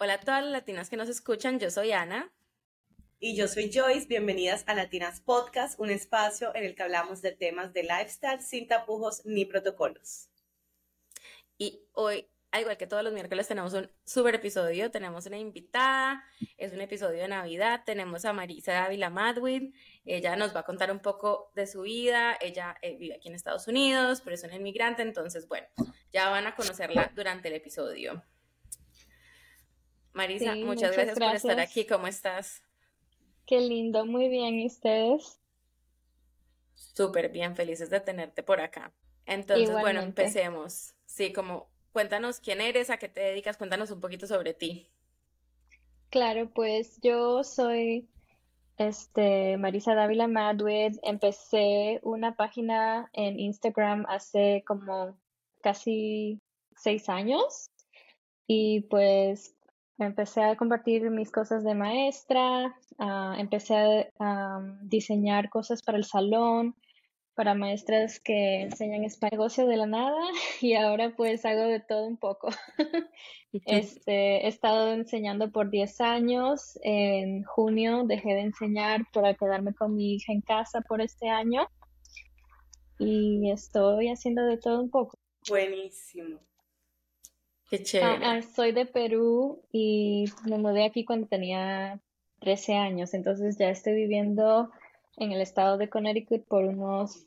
Hola a todas las latinas que nos escuchan, yo soy Ana. Y yo soy Joyce, bienvenidas a Latinas Podcast, un espacio en el que hablamos de temas de lifestyle sin tapujos ni protocolos. Y hoy, al igual que todos los miércoles, tenemos un super episodio, tenemos una invitada, es un episodio de Navidad, tenemos a Marisa Dávila Madwin, ella nos va a contar un poco de su vida, ella eh, vive aquí en Estados Unidos, pero es una inmigrante, entonces, bueno, ya van a conocerla durante el episodio. Marisa, muchas, gracias, por estar aquí. ¿Cómo estás? Qué lindo, muy bien. ¿Y ustedes? Súper bien, felices de tenerte por acá. Entonces, bueno, empecemos. Sí, como cuéntanos quién eres, a qué te dedicas, cuéntanos un poquito sobre ti. Claro, pues yo soy este, Marisa Dávila Madwid. Empecé una página en Instagram hace como casi seis años y pues Empecé a compartir mis cosas de maestra, ah, empecé a diseñar cosas para el salón, para maestras que enseñan español de la nada y ahora pues hago de todo un poco. este, he estado enseñando por 10 años, en junio dejé de enseñar para quedarme con mi hija en casa por este año y estoy haciendo de todo un poco. Buenísimo. Qué ah, chévere. Ah, soy de Perú y me mudé aquí cuando tenía 13 años, entonces ya estoy viviendo en el estado de Connecticut por unos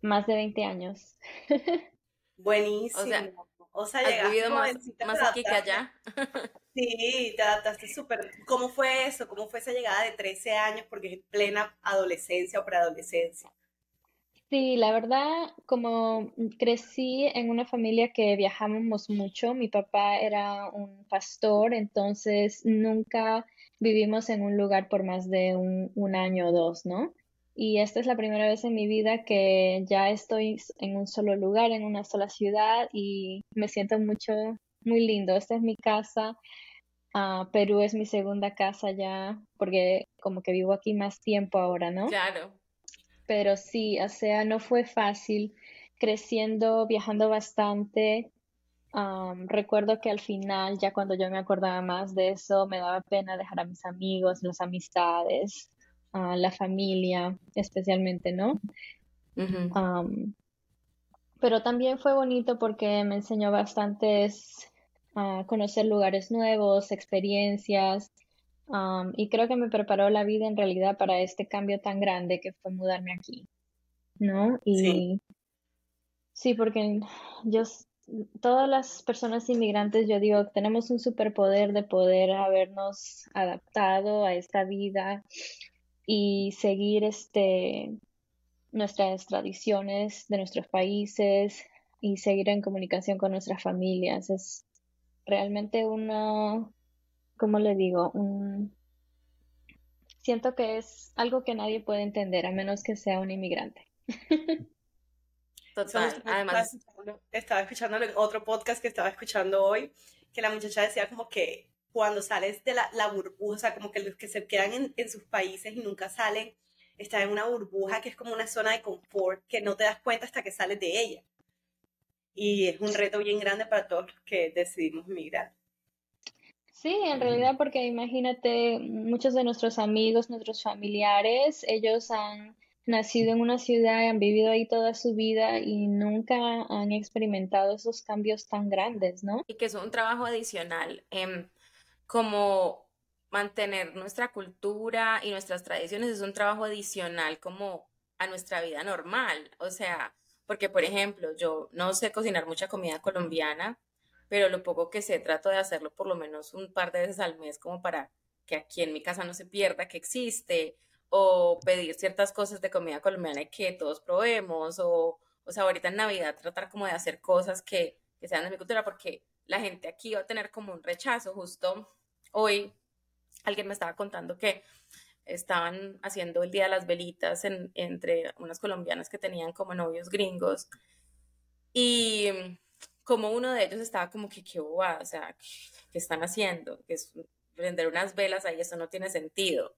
más de 20 años. Buenísimo. O sea, has vivido más, más aquí que allá. Sí, te adaptaste súper. ¿Cómo fue eso? ¿Cómo fue esa llegada de 13 años? Porque es plena adolescencia o preadolescencia. Sí, la verdad, como crecí en una familia que viajábamos mucho, mi papá era un pastor, entonces nunca vivimos en un lugar por más de un, año o dos, ¿no? Y esta es la primera vez en mi vida que ya estoy en un solo lugar, en una sola ciudad y me siento mucho, muy lindo. Esta es mi casa. Ah, Perú es mi segunda casa ya, porque como que vivo aquí más tiempo ahora, ¿no? Claro pero sí, o sea, no fue fácil creciendo, viajando bastante. recuerdo que al final, ya cuando yo me acordaba más de eso, me daba pena dejar a mis amigos, las amistades, a la familia, especialmente, ¿no? pero también fue bonito porque me enseñó bastantes a conocer lugares nuevos, experiencias, y creo que me preparó la vida en realidad para este cambio tan grande que fue mudarme aquí, ¿no? Y sí, sí porque yo, todas las personas inmigrantes, yo digo, tenemos un superpoder de poder habernos adaptado a esta vida y seguir este nuestras tradiciones de nuestros países y seguir en comunicación con nuestras familias. Es realmente una ¿cómo le digo? Siento que es algo que nadie puede entender a menos que sea un inmigrante. Total, además. Estaba escuchando en otro podcast que estaba escuchando hoy, que la muchacha decía como que cuando sales de la, burbuja, o sea, como que los que se quedan en, en sus países y nunca salen, están en una burbuja que es como una zona de confort que no te das cuenta hasta que sales de ella. Y es un reto bien grande para todos los que decidimos migrar. Sí, en realidad porque imagínate, muchos de nuestros amigos, nuestros familiares, ellos han nacido en una ciudad, han vivido ahí toda su vida y nunca han experimentado esos cambios tan grandes, ¿no? Y que es un trabajo adicional, como mantener nuestra cultura y nuestras tradiciones es un trabajo adicional como a nuestra vida normal, o sea, porque por ejemplo, yo no sé cocinar mucha comida colombiana, pero lo poco que sé trato de hacerlo por lo menos un par de veces al mes como para que aquí en mi casa no se pierda que existe o pedir ciertas cosas de comida colombiana y que todos probemos o, o sea, ahorita en Navidad tratar como de hacer cosas que, que sean de mi cultura porque la gente aquí va a tener como un rechazo. Justo hoy alguien me estaba contando que estaban haciendo el Día de las Velitas entre unas colombianas que tenían como novios gringos y como uno de ellos estaba como que qué bobada, o sea, ¿qué, están haciendo? Que es prender unas velas ahí, eso no tiene sentido.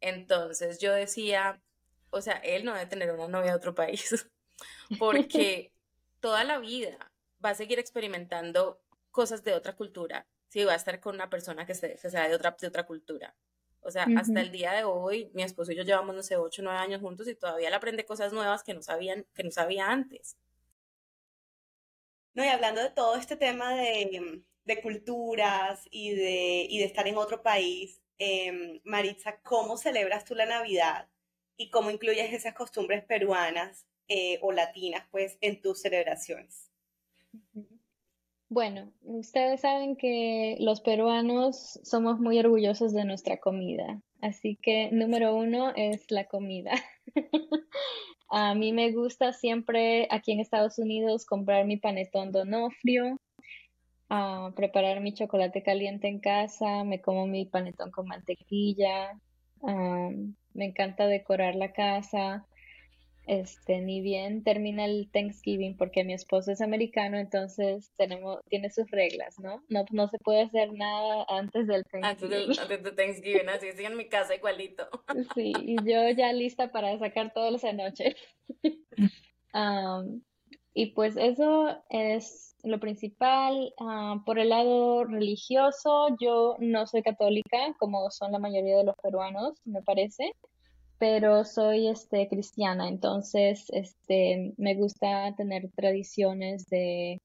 Entonces yo decía, o sea, él no debe tener una novia de otro país, porque toda la vida va a seguir experimentando cosas de otra cultura si voy a estar con una persona que, se, que sea de otra, de otra cultura. O sea, hasta el día de hoy, mi esposo y yo llevamos, no sé, ocho, nueve años juntos y todavía le aprende cosas nuevas que no, sabían, que no sabía antes. No, y hablando de todo este tema de, de culturas y de, y de estar en otro país, eh, Maritza, ¿cómo celebras tú la Navidad y cómo incluyes esas costumbres peruanas eh, o latinas, pues, en tus celebraciones? Bueno, ustedes saben que los peruanos somos muy orgullosos de nuestra comida, así que número uno es la comida. A mí me gusta siempre aquí en Estados Unidos comprar mi panetón donofrio, uh, preparar mi chocolate caliente en casa, me como mi panetón con mantequilla, me encanta decorar la casa, este, ni bien termina el Thanksgiving, porque mi esposo es americano, entonces tenemos, tiene sus reglas, ¿no? No, no se puede hacer nada antes del Thanksgiving. Antes del, Thanksgiving, así estoy en mi casa igualito. Sí, y yo ya lista para sacar todos los anoche. um, y pues eso es lo principal. Uh, por el lado religioso, yo no soy católica, como son la mayoría de los peruanos, me parece pero soy este cristiana, entonces este me gusta tener tradiciones de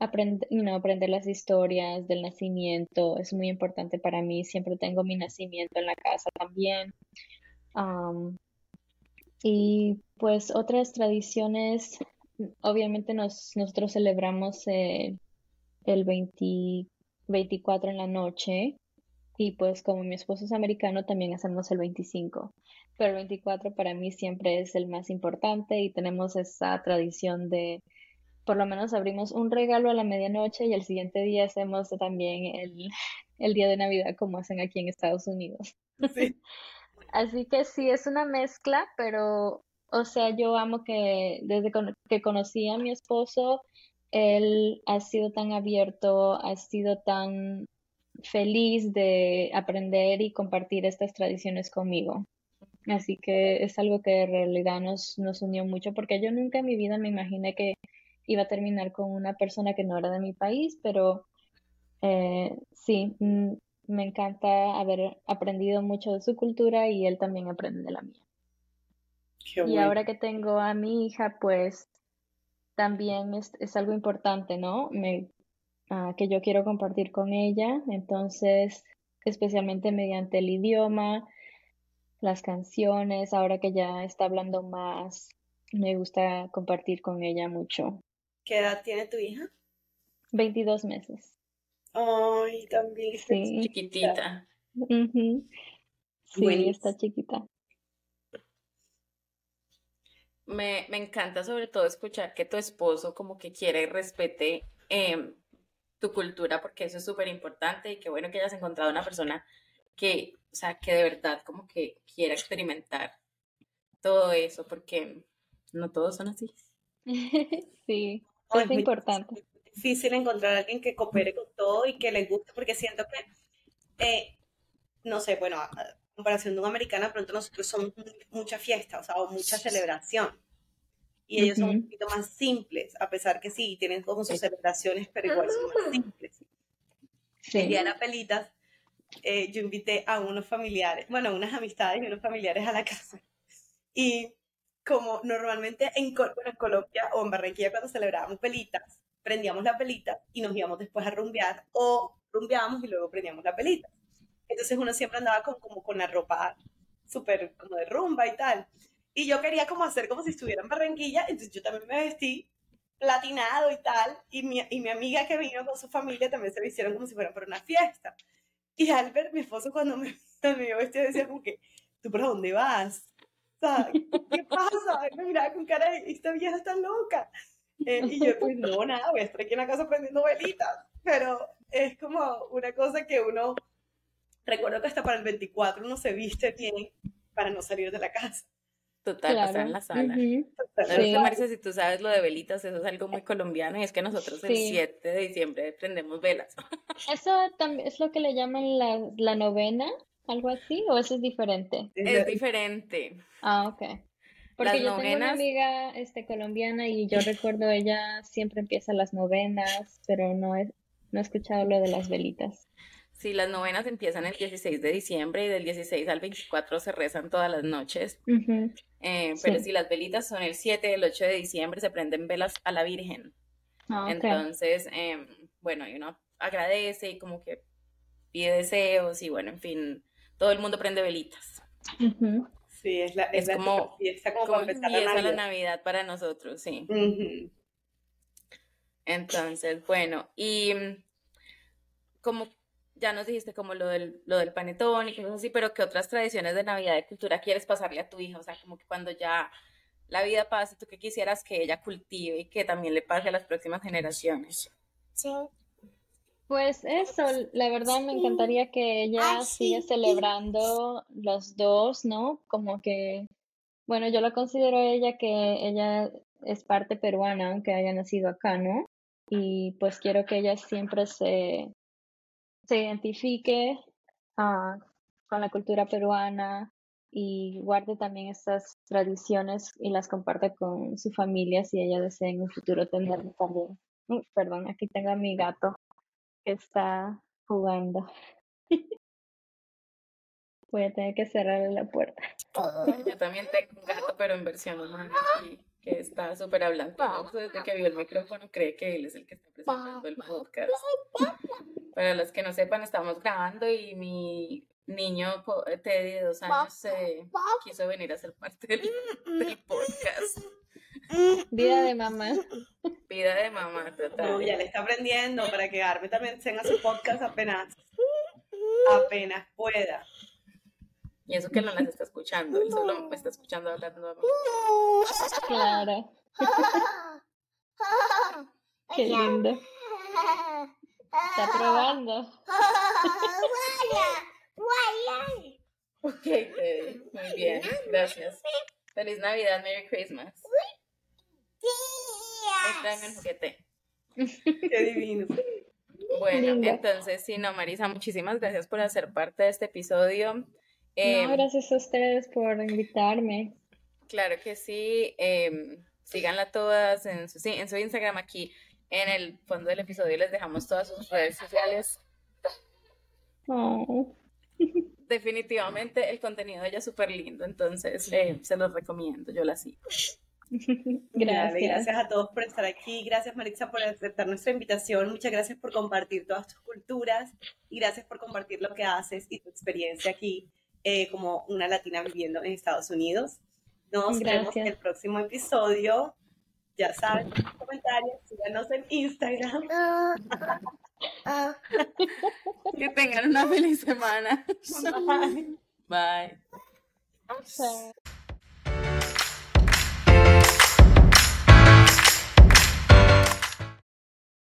aprender, las historias del nacimiento, es muy importante para mí, siempre tengo mi nacimiento en la casa también. y pues otras tradiciones, obviamente nos, nosotros celebramos el 24 en la noche y pues como mi esposo es americano también hacemos el 25 pero el 24 para mí siempre es el más importante y tenemos esa tradición de por lo menos abrimos un regalo a la medianoche y el siguiente día hacemos también el, el día de Navidad como hacen aquí en Estados Unidos. Así que sí, es una mezcla, pero, o sea, yo amo que desde que conocí a mi esposo, él ha sido tan abierto, ha sido tan feliz de aprender y compartir estas tradiciones conmigo. Así que es algo que en realidad nos, nos unió mucho porque yo nunca en mi vida me imaginé que iba a terminar con una persona que no era de mi país, pero eh, sí, mm, me encanta haber aprendido mucho de su cultura y él también aprende de la mía. y ahora que tengo a mi hija, pues también es, es algo importante, ¿no? Me, ah, que yo quiero compartir con ella, entonces, especialmente mediante el idioma, las canciones, ahora que ya está hablando más, me gusta compartir con ella mucho. ¿Qué edad tiene tu hija? 22 meses. Ay, también está chiquitita. Sí, está chiquita. Me, me, encanta sobre todo escuchar que tu esposo como que quiere y respete em, tu cultura, porque eso es súper importante y qué bueno que hayas encontrado una persona que, o sea, que de verdad como que quiera experimentar todo eso, porque no todos son así. sí, es importante. Es difícil encontrar a alguien que coopere con todo y que le guste, porque siento que, eh, no sé, bueno, a comparación de un americano, pronto nosotros somos mucha fiesta, o sea, o mucha celebración. Y ellos son un poquito más simples, a pesar que sí, tienen como sus celebraciones, pero igual son más simples. Sí. Las pelitas, eh, yo invité a unos familiares, bueno, unas amistades y unos familiares a la casa. Y como normalmente en, en Colombia o en Barranquilla cuando celebrábamos pelitas, prendíamos la pelita y nos íbamos después a rumbear o rumbeábamos y luego prendíamos la pelita. Entonces uno siempre andaba con, como con la ropa súper como de rumba y tal. Y yo quería como hacer como si estuviera en Barranquilla, entonces yo también me vestí platinado y tal, y mi, y mi amiga que vino con su familia también se vistieron como si fueran para una fiesta. Y Albert, mi esposo, cuando me, me vio vestido, decía como que, ¿tú para dónde vas? O sea, ¿qué pasa? me miraba con cara de, esta vieja está loca. Eh, y yo, pues no, nada, voy a estar aquí en la casa prendiendo velitas. Pero es como una cosa que uno, recuerdo que hasta para el 24 uno se viste bien para no salir de la casa. Total, pasar en la sala. Uh Marisa, si tú sabes lo de velitas, eso es algo muy colombiano y es que nosotros el 7 de diciembre prendemos velas. ¿Eso también es lo que le llaman la, la novena? ¿Algo así? ¿O eso es diferente? Es diferente. Ah, ok. Porque yo tengo una amiga este, colombiana y yo recuerdo ella siempre empieza las novenas, pero no es, no he escuchado lo de las velitas. Sí, las novenas empiezan el 16 de diciembre y del 16 al 24 se rezan todas las noches. Eh, pero si las velitas son el 7 y el 8 de diciembre, se prenden velas a la Virgen. Ah, Entonces, em, bueno, y uno agradece y como que pide deseos y bueno, en fin, todo el mundo prende velitas. Sí, es, la, es, como, fiesta como, la Navidad. para nosotros, sí. Entonces, bueno, y mm, como ya nos dijiste como lo del, lo del panetón y cosas así, pero ¿qué otras tradiciones de Navidad de cultura quieres pasarle a tu hija? O sea, como que cuando ya la vida pase, ¿tú qué quisieras que ella cultive y que también le pase a las próximas generaciones? Sí. Pues eso, la verdad me encantaría que ella siga celebrando los dos, ¿no? Como que, bueno, yo la considero ella que ella es parte peruana, aunque haya nacido acá, ¿no? Y pues quiero que ella siempre se, se identifique ah, con la cultura peruana y guarde también estas tradiciones y las comparte con su familia si ella desea en un futuro tenerlo también. perdón, aquí tengo a mi gato está jugando. Voy a tener que cerrar la puerta. Yo también tengo un gato, pero en versión humana, que está súper hablando. Desde que vio el micrófono, cree que él es el que está presentando el podcast. Para los que no sepan, estamos grabando y mi niño Teddy de dos años se quiso venir a ser parte del, del podcast. Vida de mamá. Vida de mamá, total. ya le está aprendiendo para que Arme también tenga su podcast apenas, apenas pueda. Y eso que no las está escuchando, él solo me está escuchando hablando a mí. Claro. Qué lindo. Está probando. Ok, muy bien, gracias. Feliz Navidad, Merry Christmas. Qué divino. Bueno, entonces, sí, no, Marisa, muchísimas gracias por hacer parte de este episodio. Em, gracias a ustedes por invitarme. Claro que sí. Eh, síganla todas en su, en su Instagram aquí. En el fondo del episodio les dejamos todas sus redes sociales. Oh. Definitivamente el contenido de ella es súper lindo, entonces eh, se los recomiendo, yo la sigo. Gracias. gracias a todos por estar aquí. Gracias, Maritza, por aceptar nuestra invitación. Muchas gracias por compartir todas tus culturas y gracias por compartir lo que haces y tu experiencia aquí eh, como una latina viviendo en Estados Unidos. Nos vemos en el próximo episodio. Ya saben, comentarios, síganos en Instagram. que tengan una feliz semana. Bye. Bye.